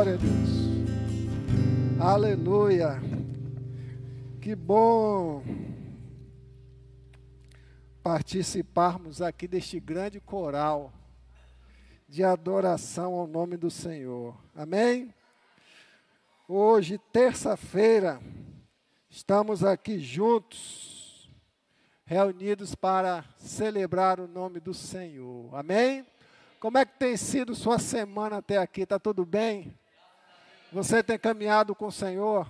Glória a Deus. Aleluia. Que bom participarmos aqui deste grande coral de adoração ao nome do Senhor. Amém? Hoje, terça-feira, estamos aqui juntos, reunidos para celebrar o nome do Senhor. Amém? Como é que tem sido sua semana até aqui? Está tudo bem? Você tem caminhado com o Senhor?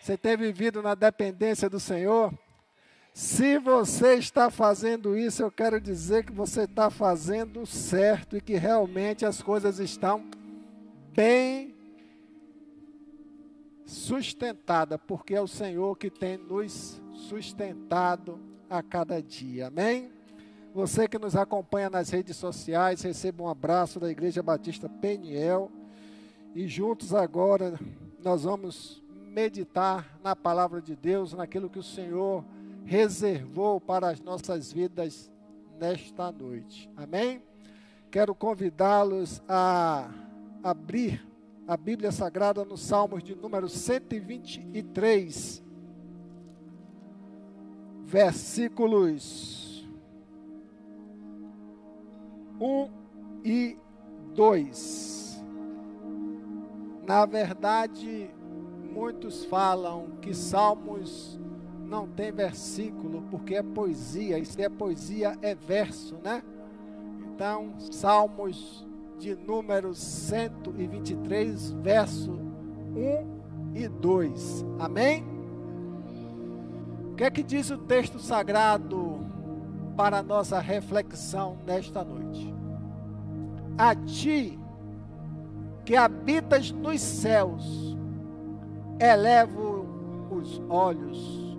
Você tem vivido na dependência do Senhor? Se você está fazendo isso, eu quero dizer que você está fazendo certo e que realmente as coisas estão bem sustentadas, porque é o Senhor que tem nos sustentado a cada dia. Amém? Você que nos acompanha nas redes sociais, receba um abraço da Igreja Batista Peniel. E juntos agora nós vamos meditar na palavra de Deus, naquilo que o Senhor reservou para as nossas vidas nesta noite. Amém? Quero convidá-los a abrir a Bíblia Sagrada no Salmos de número 123, versículos 1 e 2. Na verdade, muitos falam que Salmos não tem versículo porque é poesia, e se é poesia é verso, né? Então, Salmos de número 123, verso 1 e 2. Amém? O que é que diz o texto sagrado para nossa reflexão nesta noite? a ti que habitas nos céus, elevo os olhos,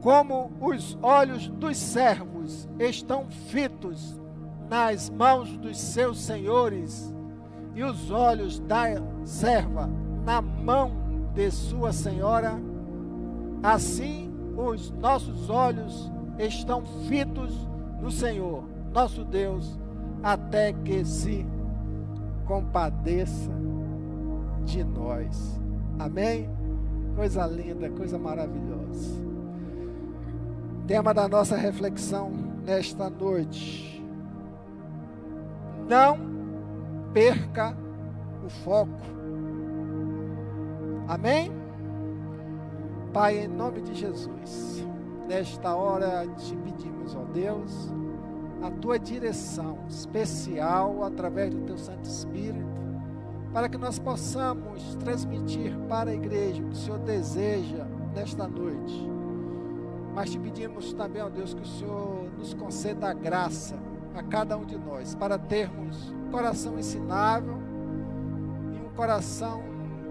como os olhos dos servos estão fitos nas mãos dos seus senhores, e os olhos da serva na mão de sua senhora, assim os nossos olhos estão fitos no Senhor, nosso Deus até que se compadeça de nós. Amém? Coisa linda, coisa maravilhosa. Tema da nossa reflexão nesta noite. Não perca o foco. Amém? Pai, em nome de Jesus, nesta hora te pedimos, ó Deus, a tua direção especial através do teu Santo Espírito, para que nós possamos transmitir para a igreja o que o Senhor deseja nesta noite. Mas te pedimos também, ó Deus, que o Senhor nos conceda a graça a cada um de nós, para termos um coração ensinável e um coração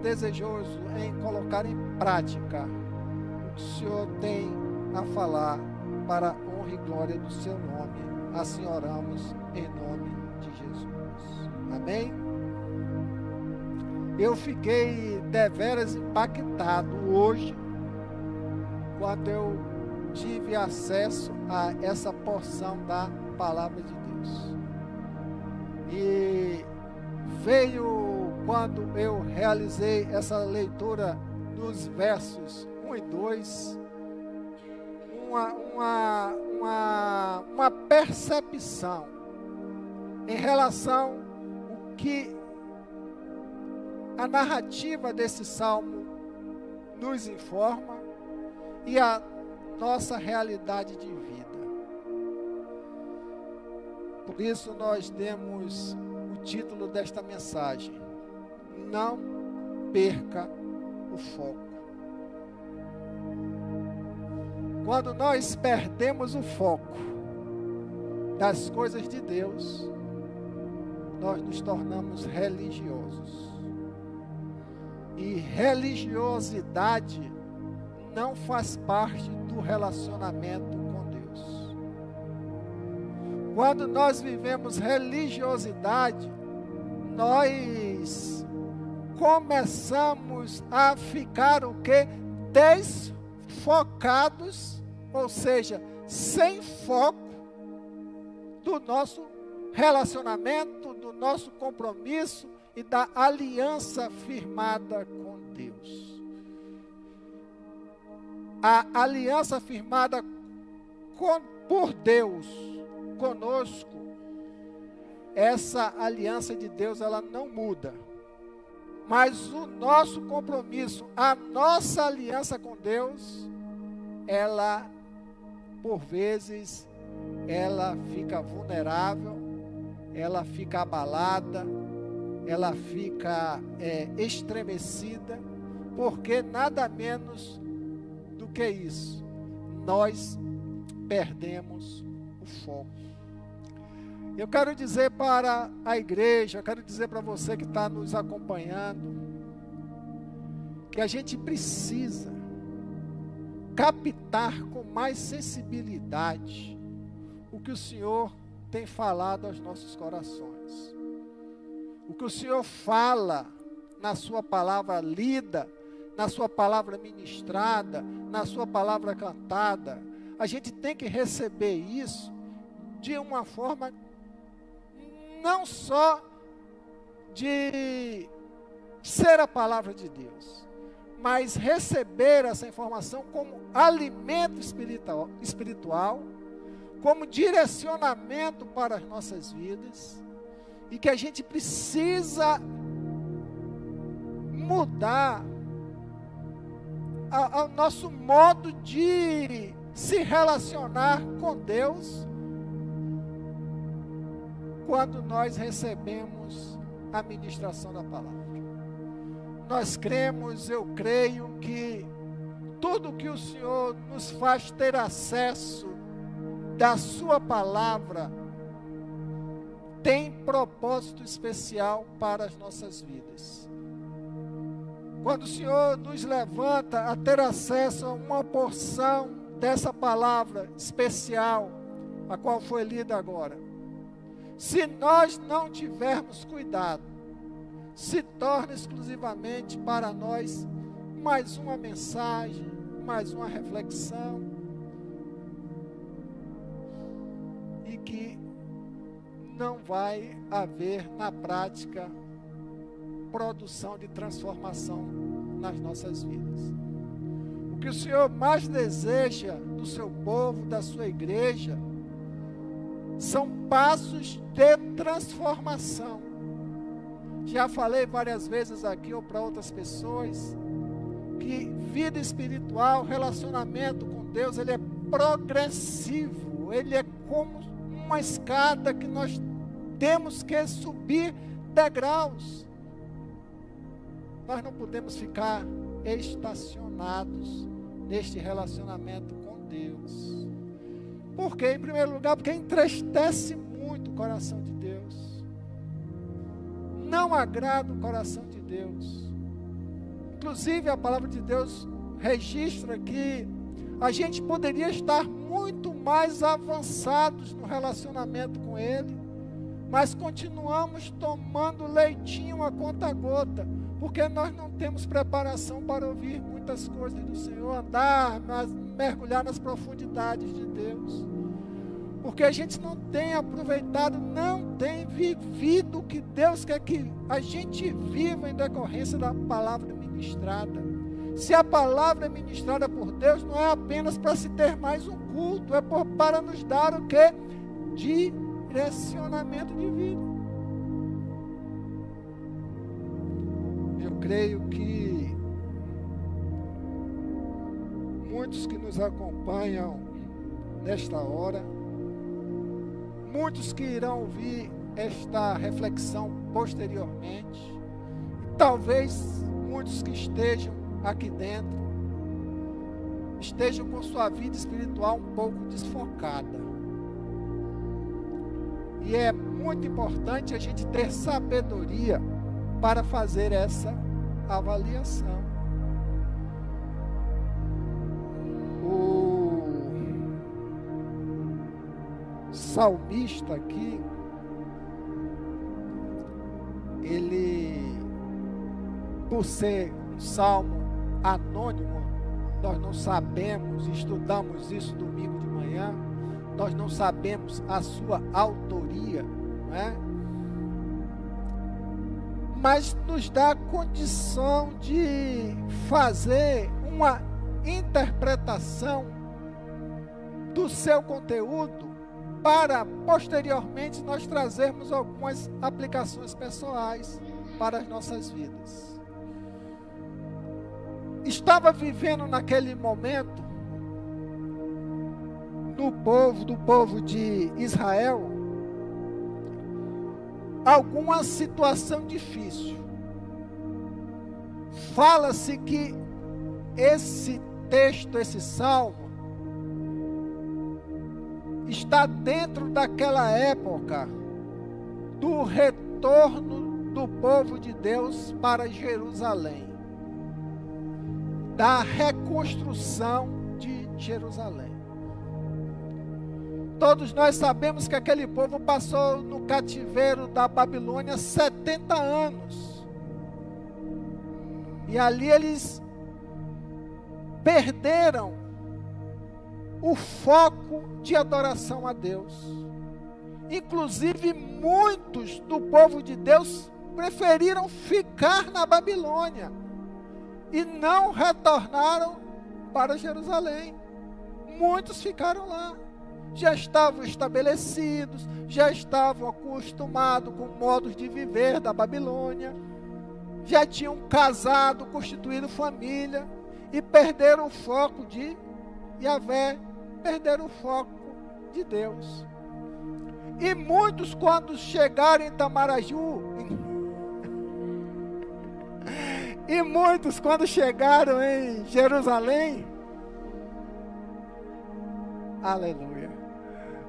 desejoso em colocar em prática o que o Senhor tem a falar para a honra e glória do seu nome. Assim oramos em nome de Jesus. Amém? Eu fiquei deveras impactado hoje quando eu tive acesso a essa porção da palavra de Deus. E veio quando eu realizei essa leitura dos versos 1 e 2 uma, uma, uma, uma percepção em relação o que a narrativa desse salmo nos informa e a nossa realidade de vida. Por isso nós demos o título desta mensagem: Não perca o foco. Quando nós perdemos o foco das coisas de Deus, nós nos tornamos religiosos. E religiosidade não faz parte do relacionamento com Deus. Quando nós vivemos religiosidade, nós começamos a ficar o que? Desfocados ou seja, sem foco do nosso relacionamento, do nosso compromisso e da aliança firmada com Deus. A aliança firmada com, por Deus conosco, essa aliança de Deus ela não muda. Mas o nosso compromisso, a nossa aliança com Deus, ela por vezes ela fica vulnerável, ela fica abalada, ela fica é, estremecida, porque nada menos do que isso, nós perdemos o foco. Eu quero dizer para a igreja, eu quero dizer para você que está nos acompanhando, que a gente precisa captar com mais sensibilidade o que o Senhor tem falado aos nossos corações. O que o Senhor fala na Sua palavra lida, na Sua palavra ministrada, na Sua palavra cantada. A gente tem que receber isso de uma forma não só de ser a palavra de Deus, mas receber essa informação como alimento espiritual, espiritual como direcionamento para as nossas vidas e que a gente precisa mudar o nosso modo de se relacionar com Deus quando nós recebemos a ministração da palavra. Nós cremos, eu creio que tudo que o Senhor nos faz ter acesso da Sua palavra tem propósito especial para as nossas vidas. Quando o Senhor nos levanta a ter acesso a uma porção dessa palavra especial, a qual foi lida agora, se nós não tivermos cuidado, se torna exclusivamente para nós mais uma mensagem, mais uma reflexão, e que não vai haver na prática produção de transformação nas nossas vidas. O que o Senhor mais deseja do seu povo, da sua igreja, são passos de transformação. Já falei várias vezes aqui ou para outras pessoas que vida espiritual, relacionamento com Deus, ele é progressivo, ele é como uma escada que nós temos que subir degraus. Nós não podemos ficar estacionados neste relacionamento com Deus. Por quê? Em primeiro lugar, porque entristece muito o coração de. Não agrada o coração de Deus. Inclusive, a palavra de Deus registra que a gente poderia estar muito mais avançados no relacionamento com Ele, mas continuamos tomando leitinho a conta gota, porque nós não temos preparação para ouvir muitas coisas do Senhor, andar, mergulhar nas profundidades de Deus. Porque a gente não tem aproveitado, não tem vivido o que Deus quer que a gente viva em decorrência da palavra ministrada. Se a palavra é ministrada por Deus, não é apenas para se ter mais um culto, é por, para nos dar o que? Direcionamento de vida. Eu creio que muitos que nos acompanham nesta hora, muitos que irão ouvir esta reflexão posteriormente, e talvez muitos que estejam aqui dentro, estejam com sua vida espiritual um pouco desfocada. E é muito importante a gente ter sabedoria para fazer essa avaliação. Salmista aqui, ele, por ser um salmo anônimo, nós não sabemos, estudamos isso domingo de manhã, nós não sabemos a sua autoria, não é? mas nos dá condição de fazer uma interpretação do seu conteúdo para posteriormente nós trazermos algumas aplicações pessoais para as nossas vidas. Estava vivendo naquele momento no povo, do povo de Israel, alguma situação difícil. Fala-se que esse texto, esse salmo, está dentro daquela época do retorno do povo de Deus para Jerusalém, da reconstrução de Jerusalém. Todos nós sabemos que aquele povo passou no cativeiro da Babilônia 70 anos. E ali eles perderam o foco de adoração a Deus. Inclusive, muitos do povo de Deus preferiram ficar na Babilônia e não retornaram para Jerusalém. Muitos ficaram lá já estavam estabelecidos, já estavam acostumados com modos de viver da Babilônia, já tinham casado, constituído família e perderam o foco de Yahvé, perderam o foco de Deus. E muitos, quando chegaram em Tamaraju, e muitos, quando chegaram em Jerusalém, aleluia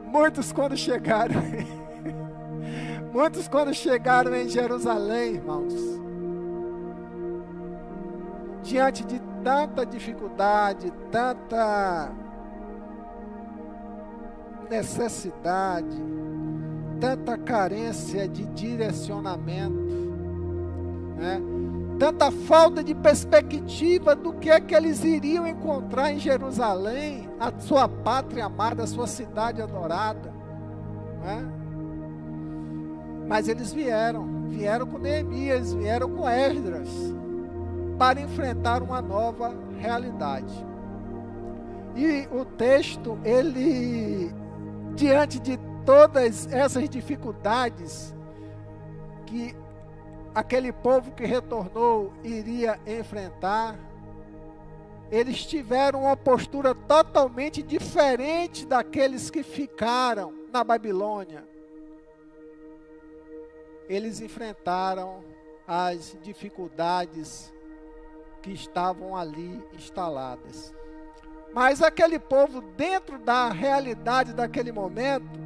Muitos quando chegaram, muitos quando chegaram em Jerusalém, irmãos, diante de tanta dificuldade, tanta necessidade, tanta carência de direcionamento, né? tanta falta de perspectiva do que é que eles iriam encontrar em Jerusalém, a sua pátria amada, a sua cidade adorada. Né? Mas eles vieram, vieram com Neemias, vieram com Esdras, para enfrentar uma nova realidade. E o texto, ele, diante de todas essas dificuldades que aquele povo que retornou iria enfrentar, eles tiveram uma postura totalmente diferente daqueles que ficaram na Babilônia. Eles enfrentaram as dificuldades que estavam ali instaladas. Mas aquele povo, dentro da realidade daquele momento,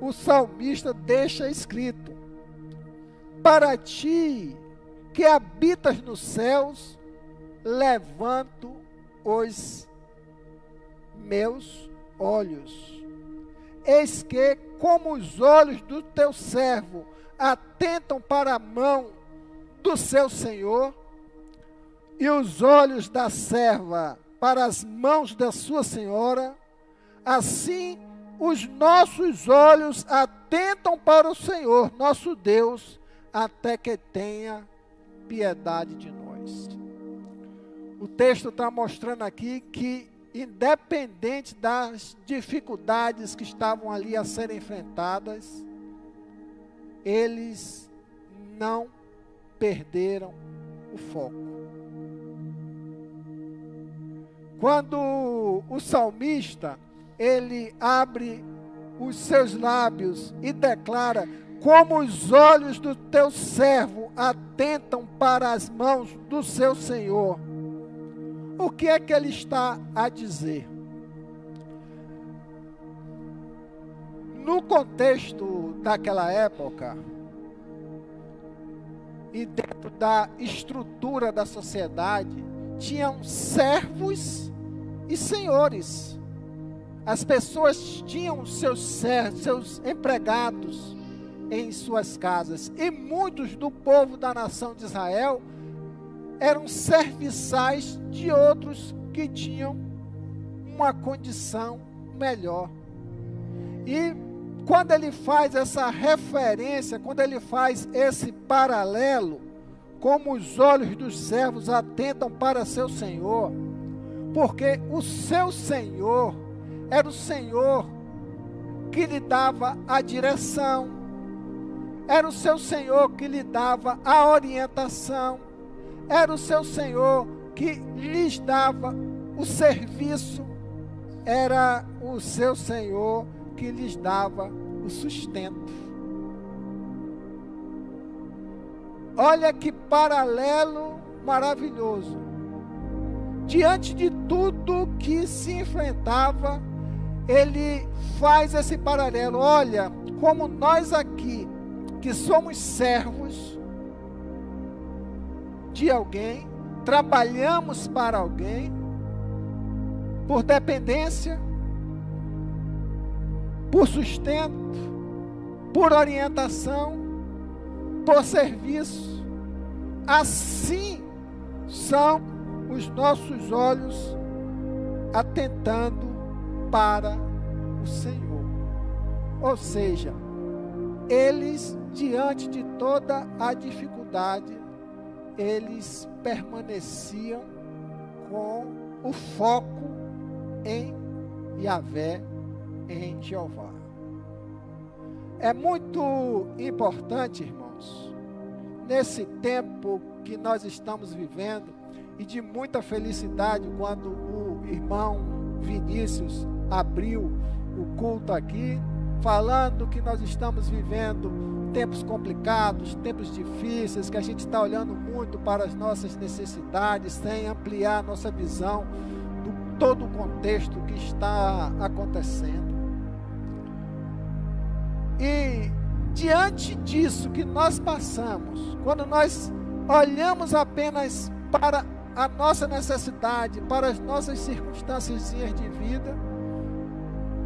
o salmista deixa escrito: para ti que habitas nos céus, levanto os meus olhos. Eis que, como os olhos do teu servo atentam para a mão do seu senhor, e os olhos da serva para as mãos da sua senhora, assim os nossos olhos atentam para o Senhor, nosso Deus, até que tenha piedade de nós. O texto está mostrando aqui que, independente das dificuldades que estavam ali a serem enfrentadas, eles não perderam o foco. Quando o salmista ele abre os seus lábios e declara: como os olhos do teu servo atentam para as mãos do seu Senhor. O que é que ele está a dizer? No contexto daquela época, e dentro da estrutura da sociedade, tinham servos e senhores. As pessoas tinham seus servos, seus empregados em suas casas. E muitos do povo da nação de Israel eram serviçais de outros que tinham uma condição melhor. E quando ele faz essa referência, quando ele faz esse paralelo como os olhos dos servos atentam para seu senhor, porque o seu senhor era o senhor que lhe dava a direção, era o seu senhor que lhe dava a orientação, era o seu senhor que lhes dava o serviço, era o seu senhor que lhes dava o sustento. Olha que paralelo maravilhoso. Diante de tudo que se enfrentava, ele faz esse paralelo. Olha, como nós aqui, que somos servos de alguém, trabalhamos para alguém, por dependência, por sustento, por orientação, por serviço. Assim são os nossos olhos atentando para o Senhor. Ou seja, eles, diante de toda a dificuldade, eles permaneciam com o foco em Yahvé, em Jeová. É muito importante, nesse tempo que nós estamos vivendo e de muita felicidade quando o irmão Vinícius abriu o culto aqui, falando que nós estamos vivendo tempos complicados, tempos difíceis, que a gente está olhando muito para as nossas necessidades, sem ampliar nossa visão do todo o contexto que está acontecendo. E diante disso que nós passamos, quando nós olhamos apenas para a nossa necessidade, para as nossas circunstâncias de vida,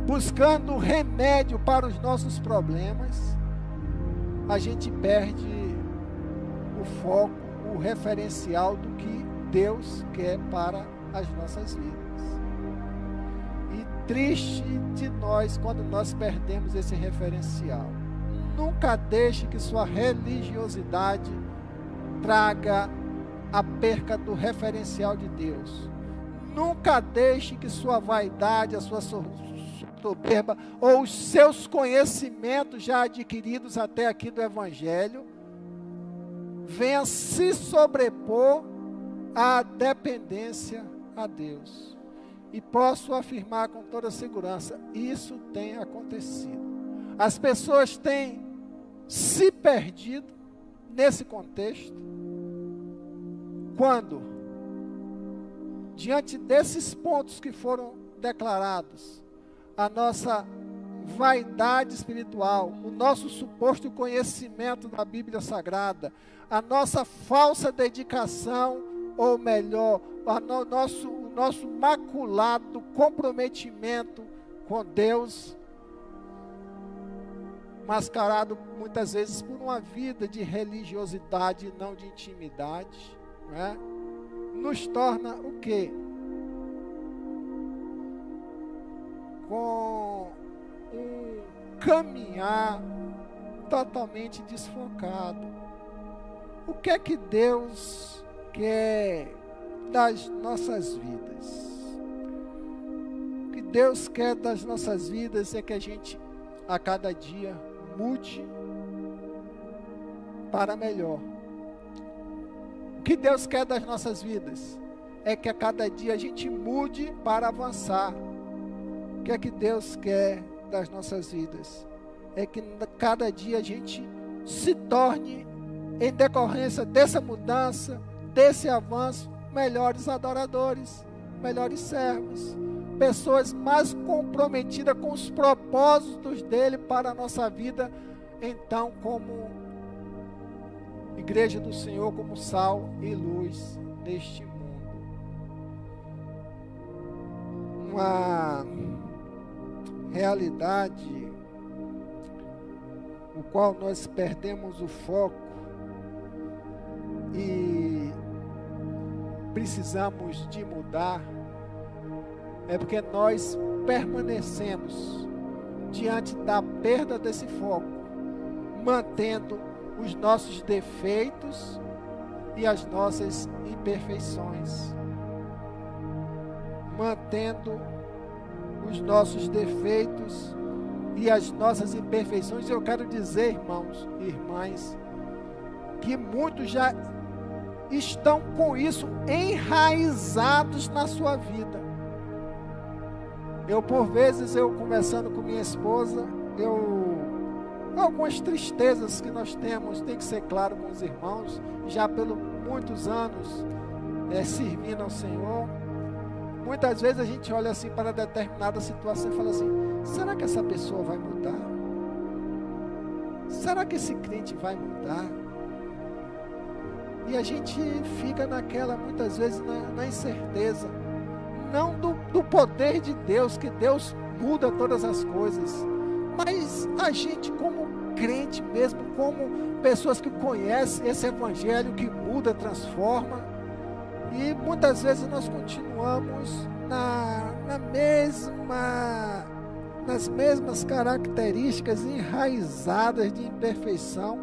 buscando remédio para os nossos problemas, a gente perde o foco, o referencial do que Deus quer para as nossas vidas. E triste de nós quando nós perdemos esse referencial. Nunca deixe que sua religiosidade traga a perca do referencial de Deus. Nunca deixe que sua vaidade, a sua soberba ou os seus conhecimentos já adquiridos até aqui do Evangelho venha se sobrepor à dependência a Deus. E posso afirmar com toda segurança: isso tem acontecido. As pessoas têm se perdido nesse contexto. Quando, diante desses pontos que foram declarados, a nossa vaidade espiritual, o nosso suposto conhecimento da Bíblia Sagrada, a nossa falsa dedicação, ou melhor, o nosso, o nosso maculado comprometimento com Deus, mascarado muitas vezes por uma vida de religiosidade e não de intimidade, né? nos torna o que? Com um caminhar totalmente desfocado. O que é que Deus quer das nossas vidas? O que Deus quer das nossas vidas é que a gente a cada dia mude para melhor. O que Deus quer das nossas vidas é que a cada dia a gente mude para avançar. O que é que Deus quer das nossas vidas? É que cada dia a gente se torne, em decorrência dessa mudança, desse avanço, melhores adoradores, melhores servos, pessoas mais comprometidas com os propósitos dele para a nossa vida, então, como igreja do Senhor, como sal e luz neste mundo. Uma realidade o qual nós perdemos o foco e precisamos de mudar é porque nós permanecemos diante da perda desse foco, mantendo os nossos defeitos e as nossas imperfeições, mantendo os nossos defeitos e as nossas imperfeições. Eu quero dizer, irmãos e irmãs, que muitos já estão com isso enraizados na sua vida. Eu, por vezes, eu conversando com minha esposa, eu algumas tristezas que nós temos, tem que ser claro com os irmãos, já pelos muitos anos é, servindo ao Senhor. Muitas vezes a gente olha assim para determinada situação e fala assim: será que essa pessoa vai mudar? Será que esse crente vai mudar? E a gente fica naquela, muitas vezes, na, na incerteza, não do, do poder de Deus, que Deus muda todas as coisas, mas a gente, como crente mesmo, como pessoas que conhecem esse evangelho que muda, transforma, e muitas vezes nós continuamos na, na mesma, nas mesmas características enraizadas de imperfeição.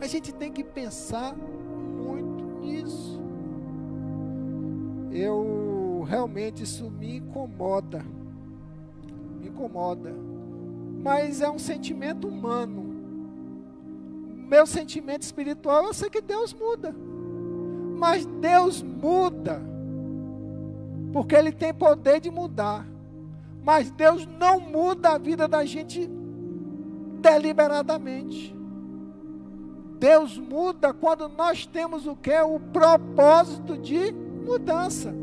A gente tem que pensar muito nisso. Eu realmente isso me incomoda me incomoda. Mas é um sentimento humano. Meu sentimento espiritual, eu sei que Deus muda. Mas Deus muda. Porque Ele tem poder de mudar. Mas Deus não muda a vida da gente deliberadamente. Deus muda quando nós temos o que? O propósito de mudança.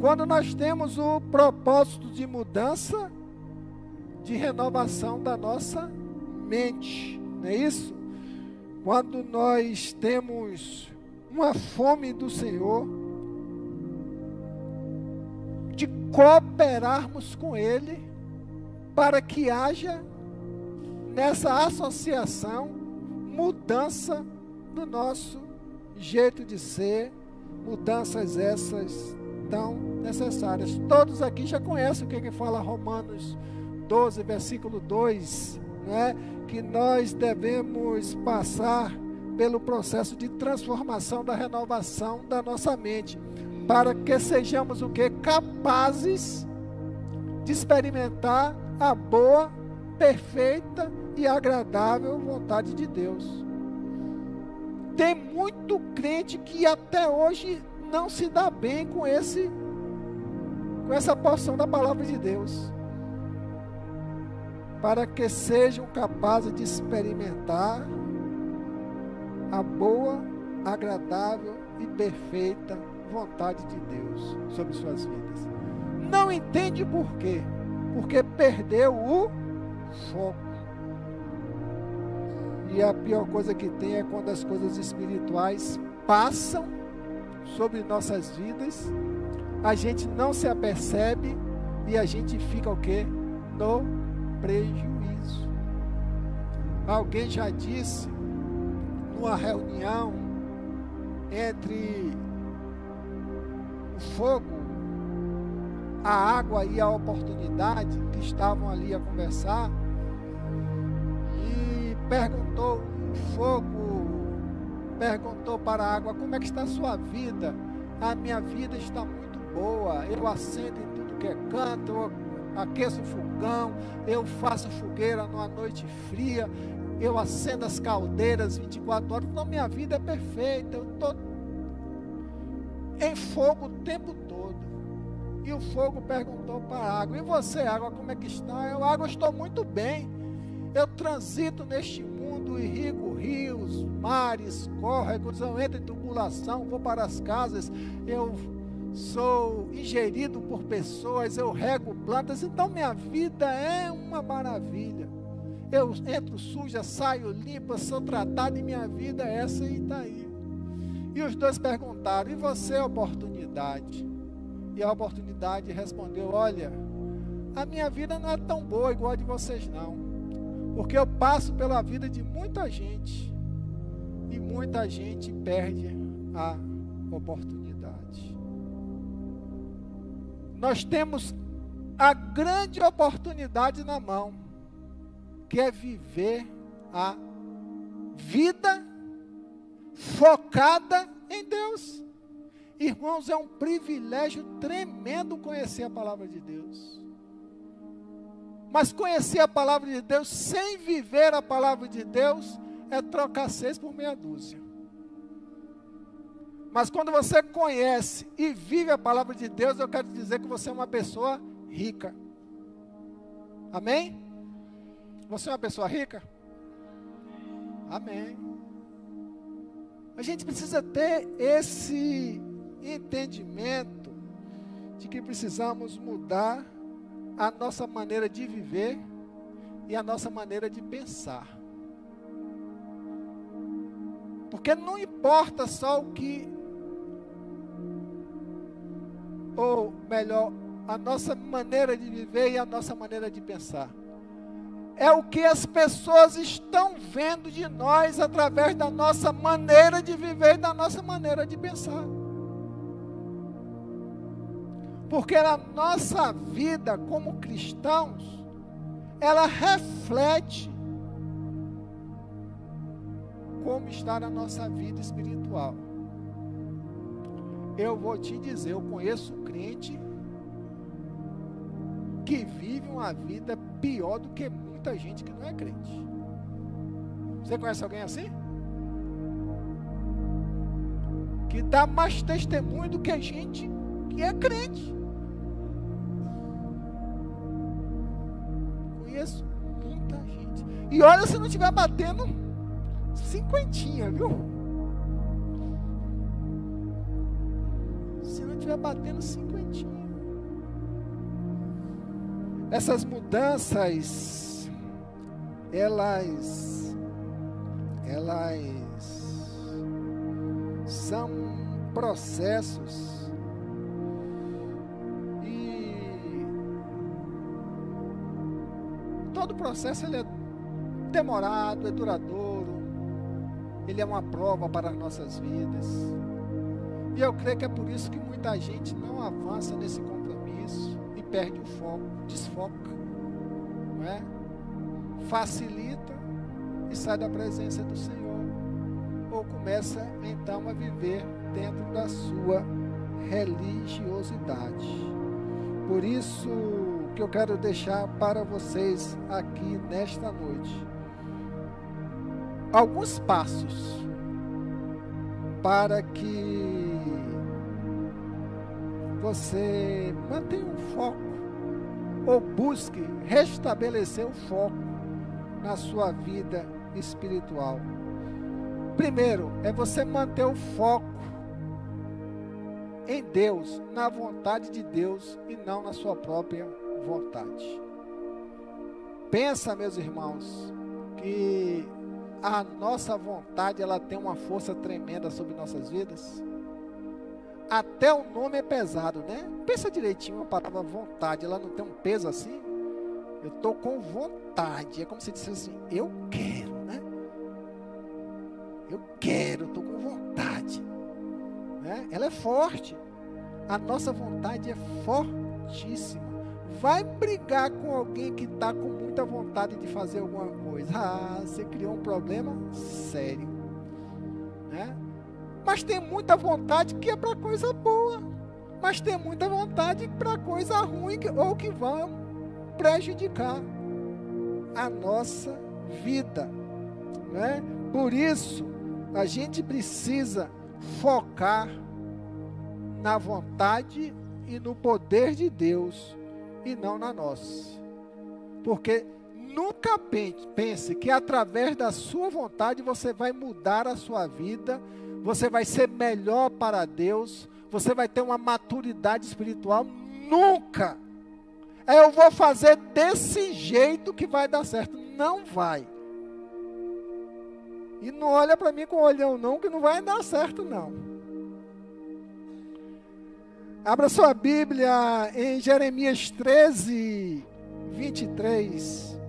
Quando nós temos o propósito de mudança, de renovação da nossa mente, não é isso? Quando nós temos uma fome do Senhor, de cooperarmos com Ele, para que haja nessa associação mudança no nosso jeito de ser, mudanças essas tão necessárias. Todos aqui já conhecem o que, que fala Romanos 12, versículo 2, né? que nós devemos passar pelo processo de transformação da renovação da nossa mente, para que sejamos o que? Capazes de experimentar a boa, perfeita e agradável vontade de Deus. Tem muito crente que até hoje não se dá bem com esse com essa porção da palavra de Deus. Para que sejam capazes de experimentar a boa, agradável e perfeita vontade de Deus sobre suas vidas. Não entende por quê? Porque perdeu o foco. E a pior coisa que tem é quando as coisas espirituais passam sobre nossas vidas, a gente não se apercebe e a gente fica o quê? No prejuízo. Alguém já disse numa reunião entre o fogo, a água e a oportunidade que estavam ali a conversar e perguntou o fogo perguntou para a água: Como é que está a sua vida? A minha vida está muito boa. Eu acendo em tudo que é canto, eu aqueço o fogão, eu faço fogueira numa noite fria, eu acendo as caldeiras 24 horas. Então, minha vida é perfeita. Eu estou em fogo o tempo todo. E o fogo perguntou para a água: E você, água, como é que está? Eu, água, estou muito bem. Eu transito neste mundo e rico rios, mares, córregos, eu entro em tubulação, vou para as casas, eu sou ingerido por pessoas, eu rego plantas, então minha vida é uma maravilha. Eu entro suja, saio limpa, sou tratado e minha vida é essa e está aí. E os dois perguntaram: e você, oportunidade? E a oportunidade respondeu: olha, a minha vida não é tão boa igual a de vocês, não. Porque eu passo pela vida de muita gente e muita gente perde a oportunidade. Nós temos a grande oportunidade na mão, que é viver a vida focada em Deus. Irmãos, é um privilégio tremendo conhecer a palavra de Deus. Mas conhecer a palavra de Deus sem viver a palavra de Deus é trocar seis por meia dúzia. Mas quando você conhece e vive a palavra de Deus, eu quero dizer que você é uma pessoa rica. Amém? Você é uma pessoa rica? Amém. A gente precisa ter esse entendimento de que precisamos mudar a nossa maneira de viver e a nossa maneira de pensar. Porque não importa só o que, ou melhor, a nossa maneira de viver e a nossa maneira de pensar. É o que as pessoas estão vendo de nós através da nossa maneira de viver e da nossa maneira de pensar. Porque a nossa vida como cristãos, ela reflete como está na nossa vida espiritual. Eu vou te dizer, eu conheço um crente que vive uma vida pior do que muita gente que não é crente. Você conhece alguém assim? Que dá mais testemunho do que a gente que é crente. Conheço muita gente. E olha se não estiver batendo cinquentinha, viu? Se não estiver batendo cinquentinha. Essas mudanças, elas, elas são processos processo ele é demorado, é duradouro, ele é uma prova para as nossas vidas. E eu creio que é por isso que muita gente não avança nesse compromisso e perde o foco, desfoca, não é? Facilita e sai da presença do Senhor. Ou começa então a viver dentro da sua religiosidade. Por isso, que eu quero deixar para vocês aqui nesta noite. Alguns passos para que você mantenha um foco ou busque restabelecer o foco na sua vida espiritual. Primeiro, é você manter o foco em Deus, na vontade de Deus e não na sua própria vontade. Pensa, meus irmãos, que a nossa vontade ela tem uma força tremenda sobre nossas vidas. Até o nome é pesado, né? Pensa direitinho a palavra vontade, ela não tem um peso assim? Eu estou com vontade. É como se dissesse assim, eu quero, né? Eu quero, estou com vontade. Né? Ela é forte. A nossa vontade é fortíssima vai brigar com alguém que está com muita vontade de fazer alguma coisa. Ah, você criou um problema sério. Né? Mas tem muita vontade que é para coisa boa. Mas tem muita vontade para coisa ruim ou que vão prejudicar a nossa vida. Né? Por isso, a gente precisa focar na vontade e no poder de Deus e não na nossa. Porque nunca pense que através da sua vontade você vai mudar a sua vida, você vai ser melhor para Deus, você vai ter uma maturidade espiritual. Nunca! É, eu vou fazer desse jeito que vai dar certo. Não vai. E não olha para mim com olhão não, que não vai dar certo não. Abra sua Bíblia em Jeremias 13, 23.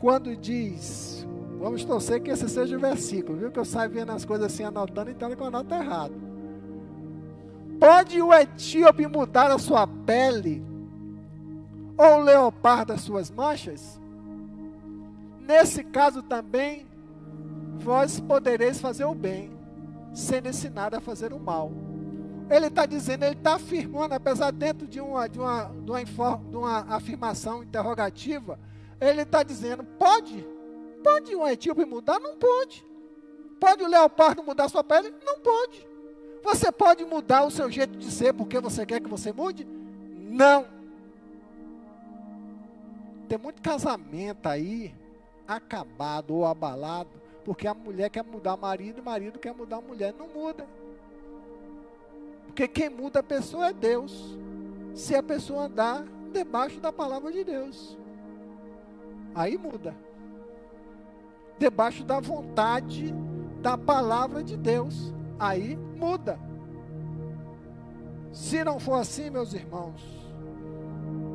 Quando diz, vamos torcer que esse seja o versículo, viu? Que eu saio vendo as coisas assim, anotando, então eu anoto errado. Pode o etíope mudar a sua pele? Ou o leopardo as suas manchas? Nesse caso também, vós podereis fazer o bem sendo ensinado a fazer o mal. Ele está dizendo, ele está afirmando, apesar dentro de uma, de uma, de uma, de uma afirmação interrogativa, ele está dizendo: pode? Pode um etíope mudar? Não pode. Pode o leopardo mudar sua pele? Não pode. Você pode mudar o seu jeito de ser porque você quer que você mude? Não. Tem muito casamento aí acabado ou abalado porque a mulher quer mudar o marido e o marido quer mudar a mulher. Não muda. Porque quem muda a pessoa é Deus. Se a pessoa andar debaixo da palavra de Deus, aí muda. Debaixo da vontade da palavra de Deus, aí muda. Se não for assim, meus irmãos,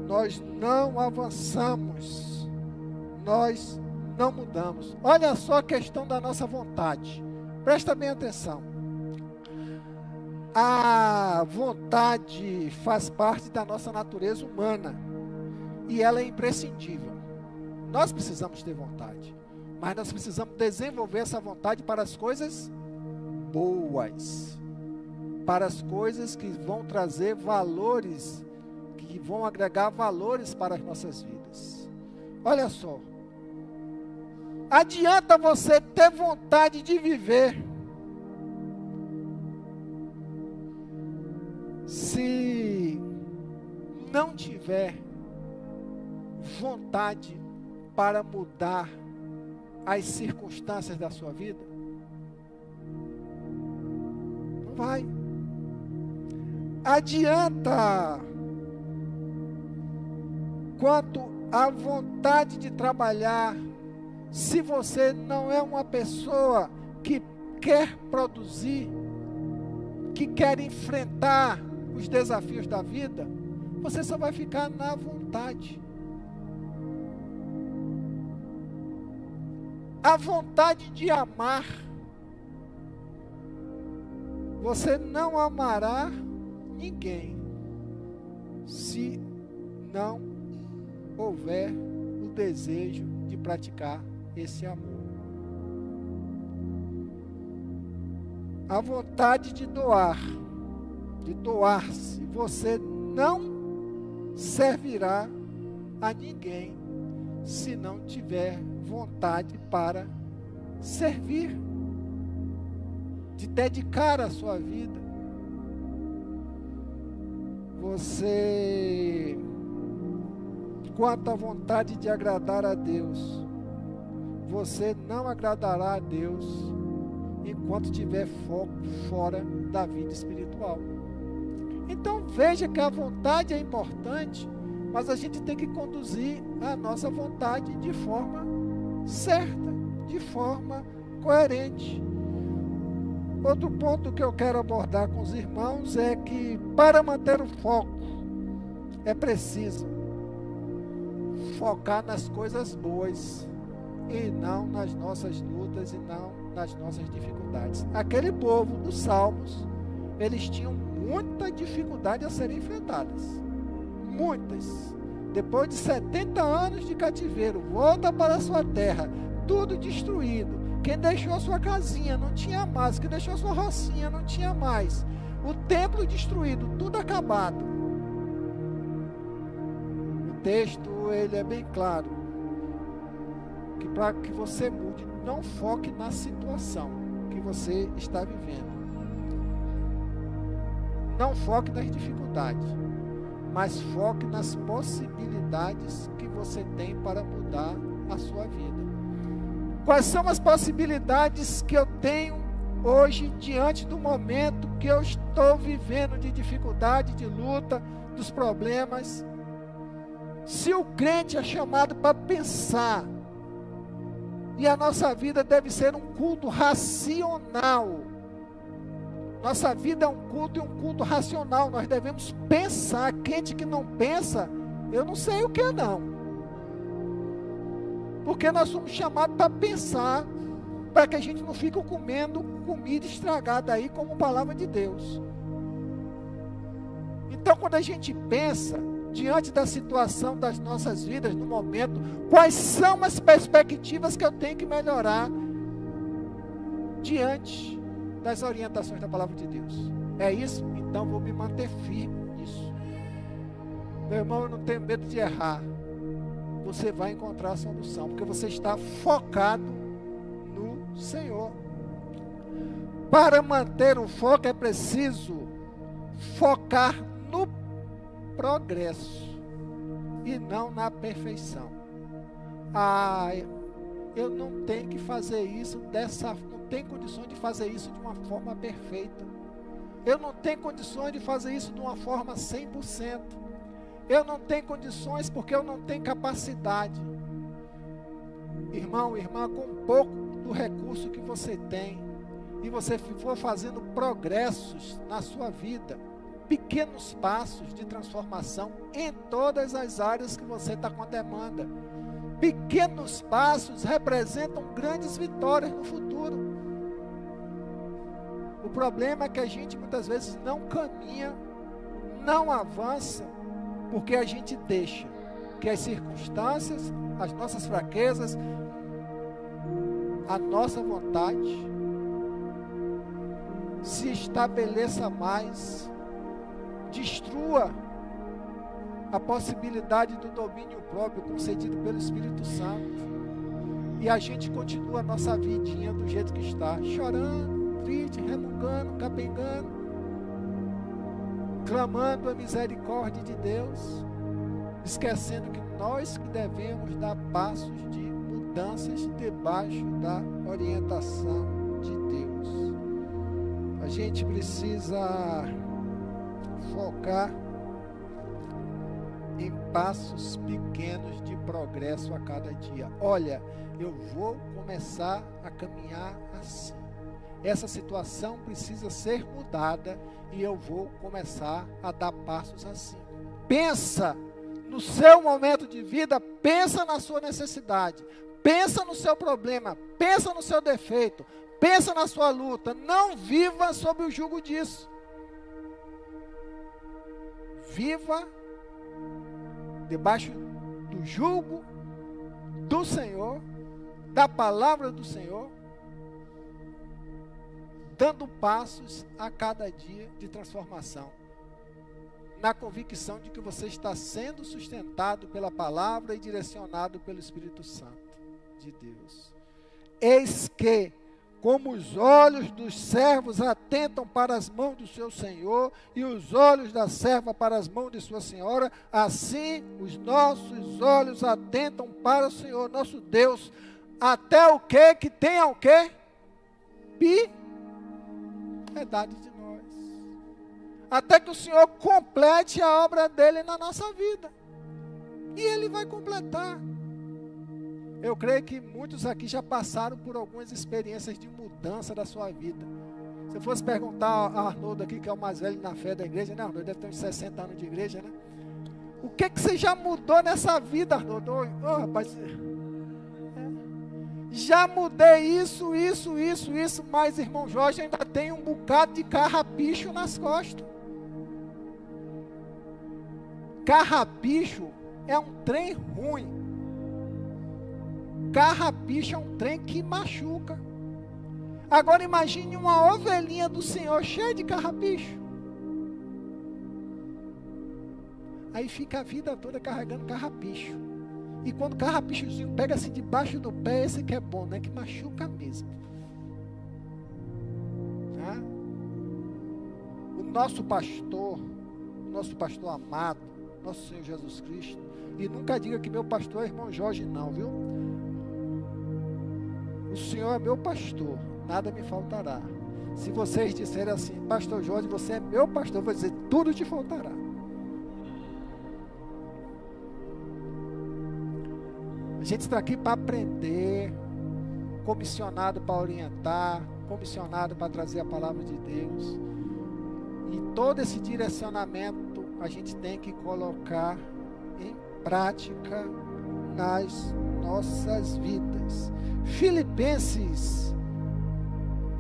nós não avançamos, nós não mudamos. Olha só a questão da nossa vontade, presta bem atenção. A vontade faz parte da nossa natureza humana e ela é imprescindível. Nós precisamos ter vontade, mas nós precisamos desenvolver essa vontade para as coisas boas, para as coisas que vão trazer valores, que vão agregar valores para as nossas vidas. Olha só, adianta você ter vontade de viver se não tiver vontade para mudar as circunstâncias da sua vida, não vai. Adianta quanto à vontade de trabalhar, se você não é uma pessoa que quer produzir, que quer enfrentar os desafios da vida, você só vai ficar na vontade. A vontade de amar. Você não amará ninguém se não houver o desejo de praticar esse amor. A vontade de doar de doar-se, você não servirá a ninguém se não tiver vontade para servir, de dedicar a sua vida. Você, quanto à vontade de agradar a Deus, você não agradará a Deus enquanto tiver foco fora da vida espiritual. Então veja que a vontade é importante, mas a gente tem que conduzir a nossa vontade de forma certa, de forma coerente. Outro ponto que eu quero abordar com os irmãos é que para manter o foco é preciso focar nas coisas boas e não nas nossas lutas e não nas nossas dificuldades. Aquele povo dos Salmos, eles tinham muita dificuldade a serem enfrentadas. Muitas. Depois de 70 anos de cativeiro, volta para a sua terra, tudo destruído. Quem deixou sua casinha não tinha mais, quem deixou sua rocinha não tinha mais. O templo destruído, tudo acabado. O texto ele é bem claro que para que você mude, não foque na situação que você está vivendo não foque nas dificuldades, mas foque nas possibilidades que você tem para mudar a sua vida. Quais são as possibilidades que eu tenho hoje diante do momento que eu estou vivendo de dificuldade, de luta, dos problemas? Se o crente é chamado para pensar, e a nossa vida deve ser um culto racional, nossa vida é um culto e um culto racional. Nós devemos pensar. Quente que não pensa, eu não sei o que é não. Porque nós somos chamados para pensar, para que a gente não fique comendo comida estragada aí como palavra de Deus. Então, quando a gente pensa diante da situação das nossas vidas no momento, quais são as perspectivas que eu tenho que melhorar diante das orientações da palavra de Deus. É isso? Então vou me manter firme nisso. Meu irmão, eu não tenho medo de errar. Você vai encontrar a solução, porque você está focado no Senhor. Para manter o foco é preciso focar no progresso e não na perfeição. Ah, eu não tenho que fazer isso dessa, não tenho condições de fazer isso de uma forma perfeita. Eu não tenho condições de fazer isso de uma forma 100%. Eu não tenho condições porque eu não tenho capacidade. Irmão, irmã, com um pouco do recurso que você tem, e você for fazendo progressos na sua vida, pequenos passos de transformação em todas as áreas que você está com demanda. Pequenos passos representam grandes vitórias no futuro. O problema é que a gente muitas vezes não caminha, não avança, porque a gente deixa que as circunstâncias, as nossas fraquezas, a nossa vontade se estabeleça mais, destrua a possibilidade do domínio próprio concedido pelo Espírito Santo. E a gente continua a nossa vidinha do jeito que está, chorando, triste, remungando, capengando, clamando a misericórdia de Deus, esquecendo que nós que devemos dar passos de mudanças debaixo da orientação de Deus. A gente precisa focar em passos pequenos de progresso a cada dia. Olha, eu vou começar a caminhar assim. Essa situação precisa ser mudada e eu vou começar a dar passos assim. Pensa no seu momento de vida, pensa na sua necessidade, pensa no seu problema, pensa no seu defeito, pensa na sua luta, não viva sob o jugo disso. Viva debaixo do jugo do Senhor, da palavra do Senhor, dando passos a cada dia de transformação, na convicção de que você está sendo sustentado pela palavra e direcionado pelo Espírito Santo de Deus. Eis que como os olhos dos servos atentam para as mãos do seu senhor e os olhos da serva para as mãos de sua senhora, assim os nossos olhos atentam para o Senhor nosso Deus, até o que que tenha o que? Piedade de nós. Até que o Senhor complete a obra dele na nossa vida. E ele vai completar. Eu creio que muitos aqui já passaram por algumas experiências de mudança da sua vida. Se eu fosse perguntar a Arnoldo aqui, que é o mais velho na fé da igreja, né, Arnoldo? Deve ter uns 60 anos de igreja, né? O que que você já mudou nessa vida, Arnoldo? Oh, rapaz. É. Já mudei isso, isso, isso, isso, mas irmão Jorge ainda tem um bocado de carrapicho nas costas. Carrapicho é um trem ruim carrapicho é um trem que machuca. Agora imagine uma ovelhinha do Senhor cheia de carrapicho. Aí fica a vida toda carregando carrapicho. E quando o carrapichozinho pega-se debaixo do pé, esse que é bom, né? Que machuca mesmo. Tá? O nosso pastor, o nosso pastor amado, nosso Senhor Jesus Cristo, e nunca diga que meu pastor é irmão Jorge, não, viu? O Senhor é meu pastor, nada me faltará. Se vocês disserem assim, Pastor Jorge, você é meu pastor, vou dizer, tudo te faltará. A gente está aqui para aprender, comissionado para orientar, comissionado para trazer a palavra de Deus. E todo esse direcionamento a gente tem que colocar em prática nas nossas vidas. Filipenses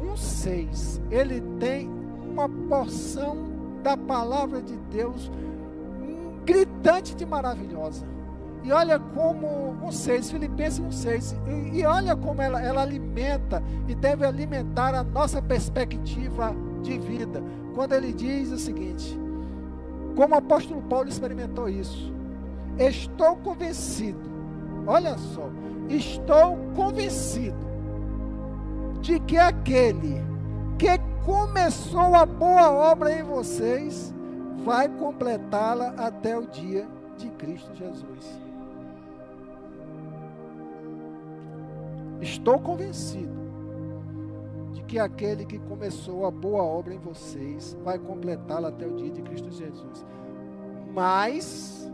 1,6, ele tem uma porção da palavra de Deus gritante de maravilhosa. E olha como 6, Filipenses 1, 6. E, e olha como ela, ela alimenta e deve alimentar a nossa perspectiva de vida. Quando ele diz o seguinte: como o apóstolo Paulo experimentou isso, estou convencido, olha só, estou convencido de que aquele que começou a boa obra em vocês vai completá-la até o dia de Cristo Jesus. Estou convencido de que aquele que começou a boa obra em vocês vai completá-la até o dia de Cristo Jesus. Mas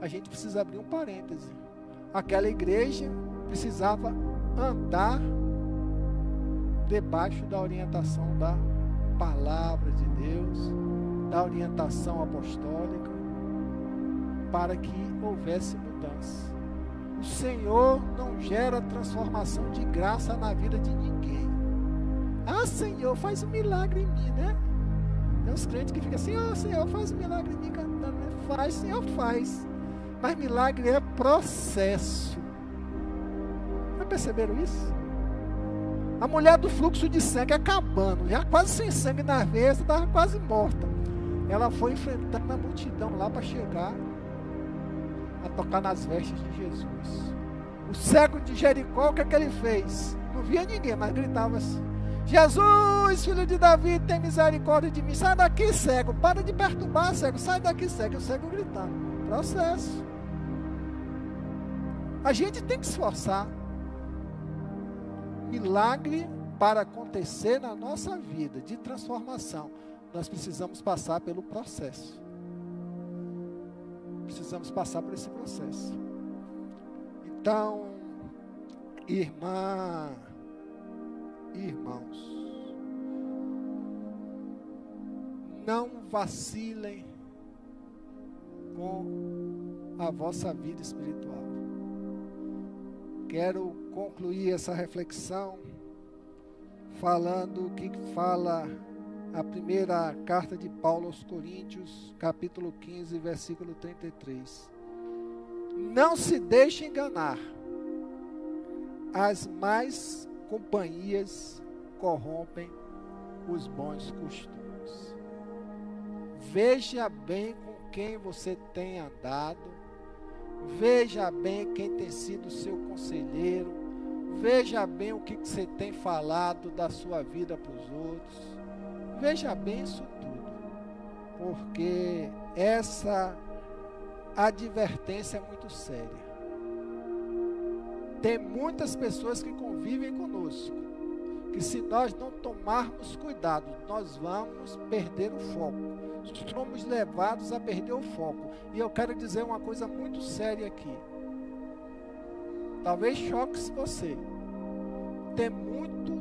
a gente precisa abrir um parêntese. Aquela igreja precisava andar debaixo da orientação da palavra de Deus, da orientação apostólica, para que houvesse mudança. O Senhor não gera transformação de graça na vida de ninguém. Ah, Senhor, faz um milagre em mim, né? Tem uns crentes que ficam assim, ah, Senhor, faz um milagre em mim cantando. Né? Faz, Senhor, faz. Mas milagre é processo. Já perceberam isso? A mulher do fluxo de sangue acabando, já quase sem sangue na veia, estava quase morta. Ela foi enfrentando a multidão lá para chegar a tocar nas vestes de Jesus. O cego de Jericó, o que, é que ele fez? Não via ninguém, mas gritava assim: Jesus, filho de Davi, tem misericórdia de mim. Sai daqui, cego. Para de perturbar, cego. Sai daqui, cego. O cego gritando. Processo. A gente tem que esforçar milagre para acontecer na nossa vida de transformação, nós precisamos passar pelo processo. Precisamos passar por esse processo. Então, irmã, irmãos, não vacilem com a vossa vida espiritual. Quero concluir essa reflexão falando o que fala a primeira carta de Paulo aos Coríntios, capítulo 15, versículo 33. Não se deixe enganar. As mais companhias corrompem os bons costumes. Veja bem com quem você tem andado Veja bem quem tem sido seu conselheiro. Veja bem o que você tem falado da sua vida para os outros. Veja bem isso tudo. Porque essa advertência é muito séria. Tem muitas pessoas que convivem conosco, que se nós não tomarmos cuidado, nós vamos perder o foco somos levados a perder o foco. E eu quero dizer uma coisa muito séria aqui. Talvez choque você. Tem muito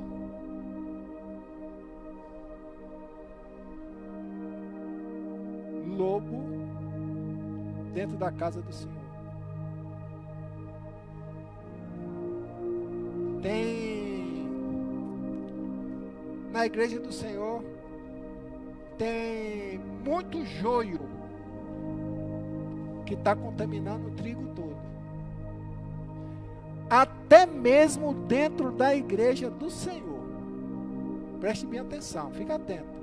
lobo dentro da casa do Senhor. Tem na igreja do Senhor tem muito joio que está contaminando o trigo todo. Até mesmo dentro da igreja do Senhor. Preste bem atenção, fica atento.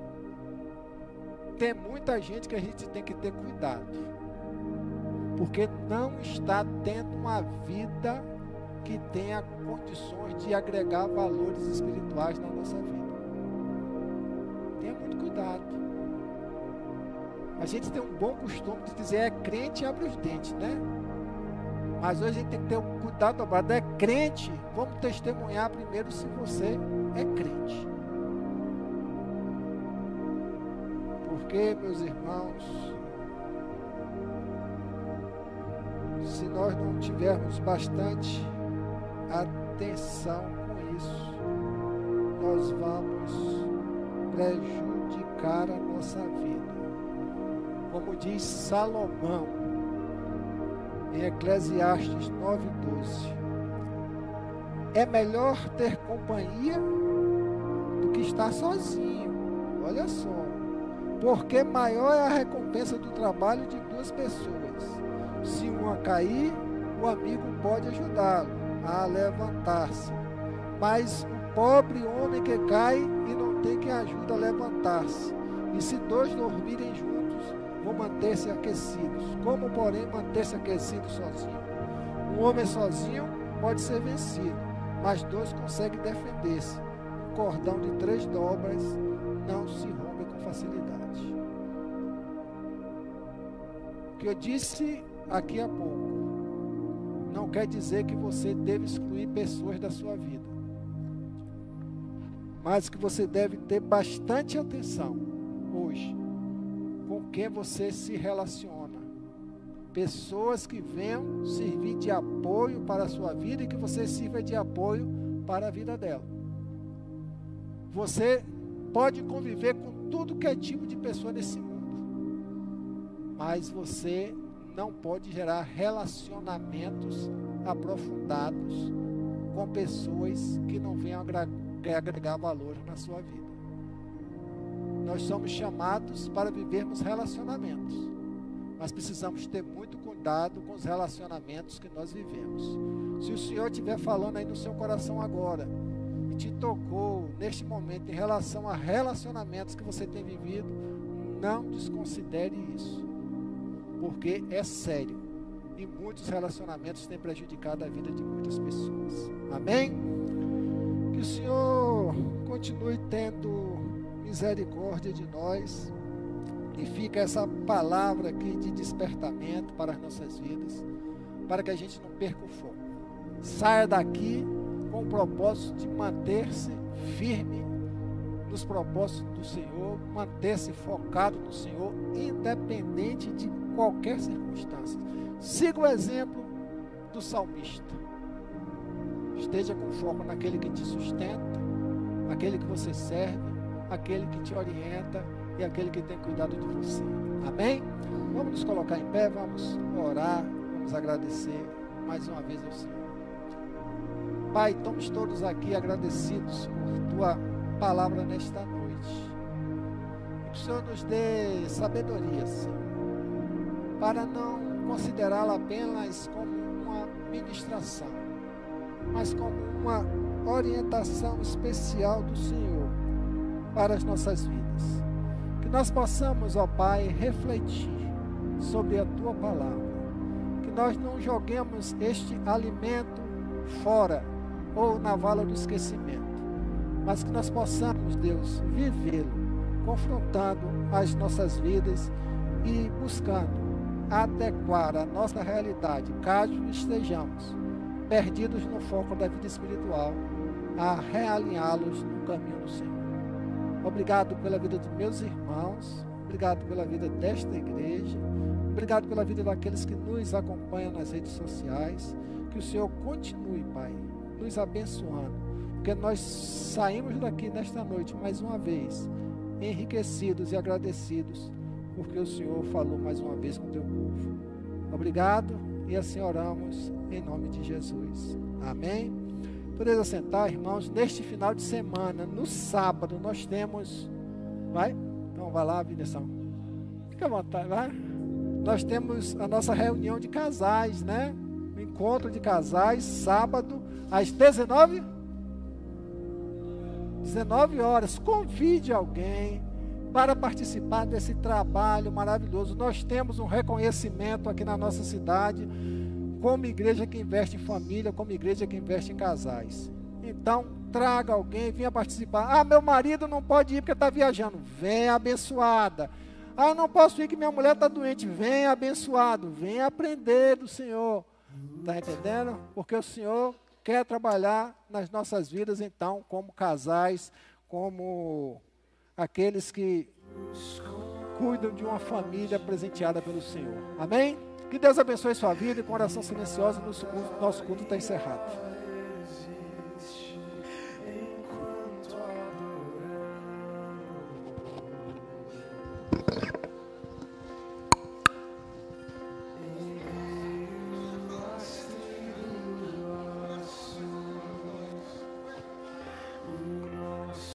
Tem muita gente que a gente tem que ter cuidado. Porque não está tendo uma vida que tenha condições de agregar valores espirituais na nossa vida. Tenha muito cuidado. A gente tem um bom costume de dizer é crente abre os dentes, né? Mas hoje a gente tem que ter um cuidado dobrado. É crente, vamos testemunhar primeiro se você é crente. Porque, meus irmãos, se nós não tivermos bastante atenção com isso, nós vamos prejudicar a nossa vida como diz Salomão em Eclesiastes 9:12. É melhor ter companhia do que estar sozinho. Olha só. Porque maior é a recompensa do trabalho de duas pessoas. Se uma cair, o amigo pode ajudá-lo a levantar-se. Mas o pobre homem que cai e não tem quem ajuda a levantar-se. E se dois dormirem juntos, vão manter-se aquecidos. Como, porém, manter-se aquecidos sozinho? Um homem sozinho pode ser vencido, mas dois conseguem defender-se. Um cordão de três dobras não se rompe com facilidade. O que eu disse aqui há pouco não quer dizer que você deve excluir pessoas da sua vida, mas que você deve ter bastante atenção hoje com quem você se relaciona. Pessoas que venham servir de apoio para a sua vida e que você sirva de apoio para a vida dela. Você pode conviver com tudo que é tipo de pessoa nesse mundo, mas você não pode gerar relacionamentos aprofundados com pessoas que não venham agregar valor na sua vida. Nós somos chamados para vivermos relacionamentos, mas precisamos ter muito cuidado com os relacionamentos que nós vivemos. Se o Senhor estiver falando aí no seu coração agora, e te tocou neste momento em relação a relacionamentos que você tem vivido, não desconsidere isso porque é sério. E muitos relacionamentos têm prejudicado a vida de muitas pessoas. Amém? Que o Senhor continue tendo misericórdia de nós. E fica essa palavra aqui de despertamento para as nossas vidas, para que a gente não perca o foco. Saia daqui com o propósito de manter-se firme nos propósitos do Senhor, manter-se focado no Senhor, independente de qualquer circunstância. Siga o exemplo do salmista. Esteja com foco naquele que te sustenta, aquele que você serve, aquele que te orienta e aquele que tem cuidado de você. Amém? Vamos nos colocar em pé, vamos orar, vamos agradecer mais uma vez ao Senhor. Pai, estamos todos aqui agradecidos por tua palavra nesta noite. Que o Senhor nos dê sabedoria, Senhor para não considerá-la apenas como uma ministração, mas como uma orientação especial do Senhor para as nossas vidas. Que nós possamos, ó Pai, refletir sobre a tua palavra. Que nós não joguemos este alimento fora ou na vala do esquecimento, mas que nós possamos, Deus, vivê-lo, confrontando as nossas vidas e buscando adequar a nossa realidade, caso estejamos perdidos no foco da vida espiritual, a realinhá-los no caminho do Senhor. Obrigado pela vida dos meus irmãos, obrigado pela vida desta igreja, obrigado pela vida daqueles que nos acompanham nas redes sociais. Que o Senhor continue, Pai, nos abençoando, porque nós saímos daqui nesta noite mais uma vez enriquecidos e agradecidos porque o Senhor falou mais uma vez com o teu povo. Obrigado e assim oramos em nome de Jesus. Amém. Podeis assentar, irmãos, neste final de semana, no sábado, nós temos. Vai? Então vai lá, Vineção. Fica à vontade, vai. Nós temos a nossa reunião de casais, né? O encontro de casais, sábado, às 19 19 horas. Convide alguém para participar desse trabalho maravilhoso. Nós temos um reconhecimento aqui na nossa cidade como igreja que investe em família, como igreja que investe em casais. Então, traga alguém, venha participar. Ah, meu marido não pode ir porque está viajando. Venha abençoada. Ah, não posso ir que minha mulher está doente. Venha abençoado. Venha aprender do Senhor. Está entendendo? Porque o Senhor quer trabalhar nas nossas vidas, então, como casais, como aqueles que cuidam de uma família presenteada pelo Senhor. Amém? Que Deus abençoe sua vida e com oração silenciosa, nosso culto está encerrado.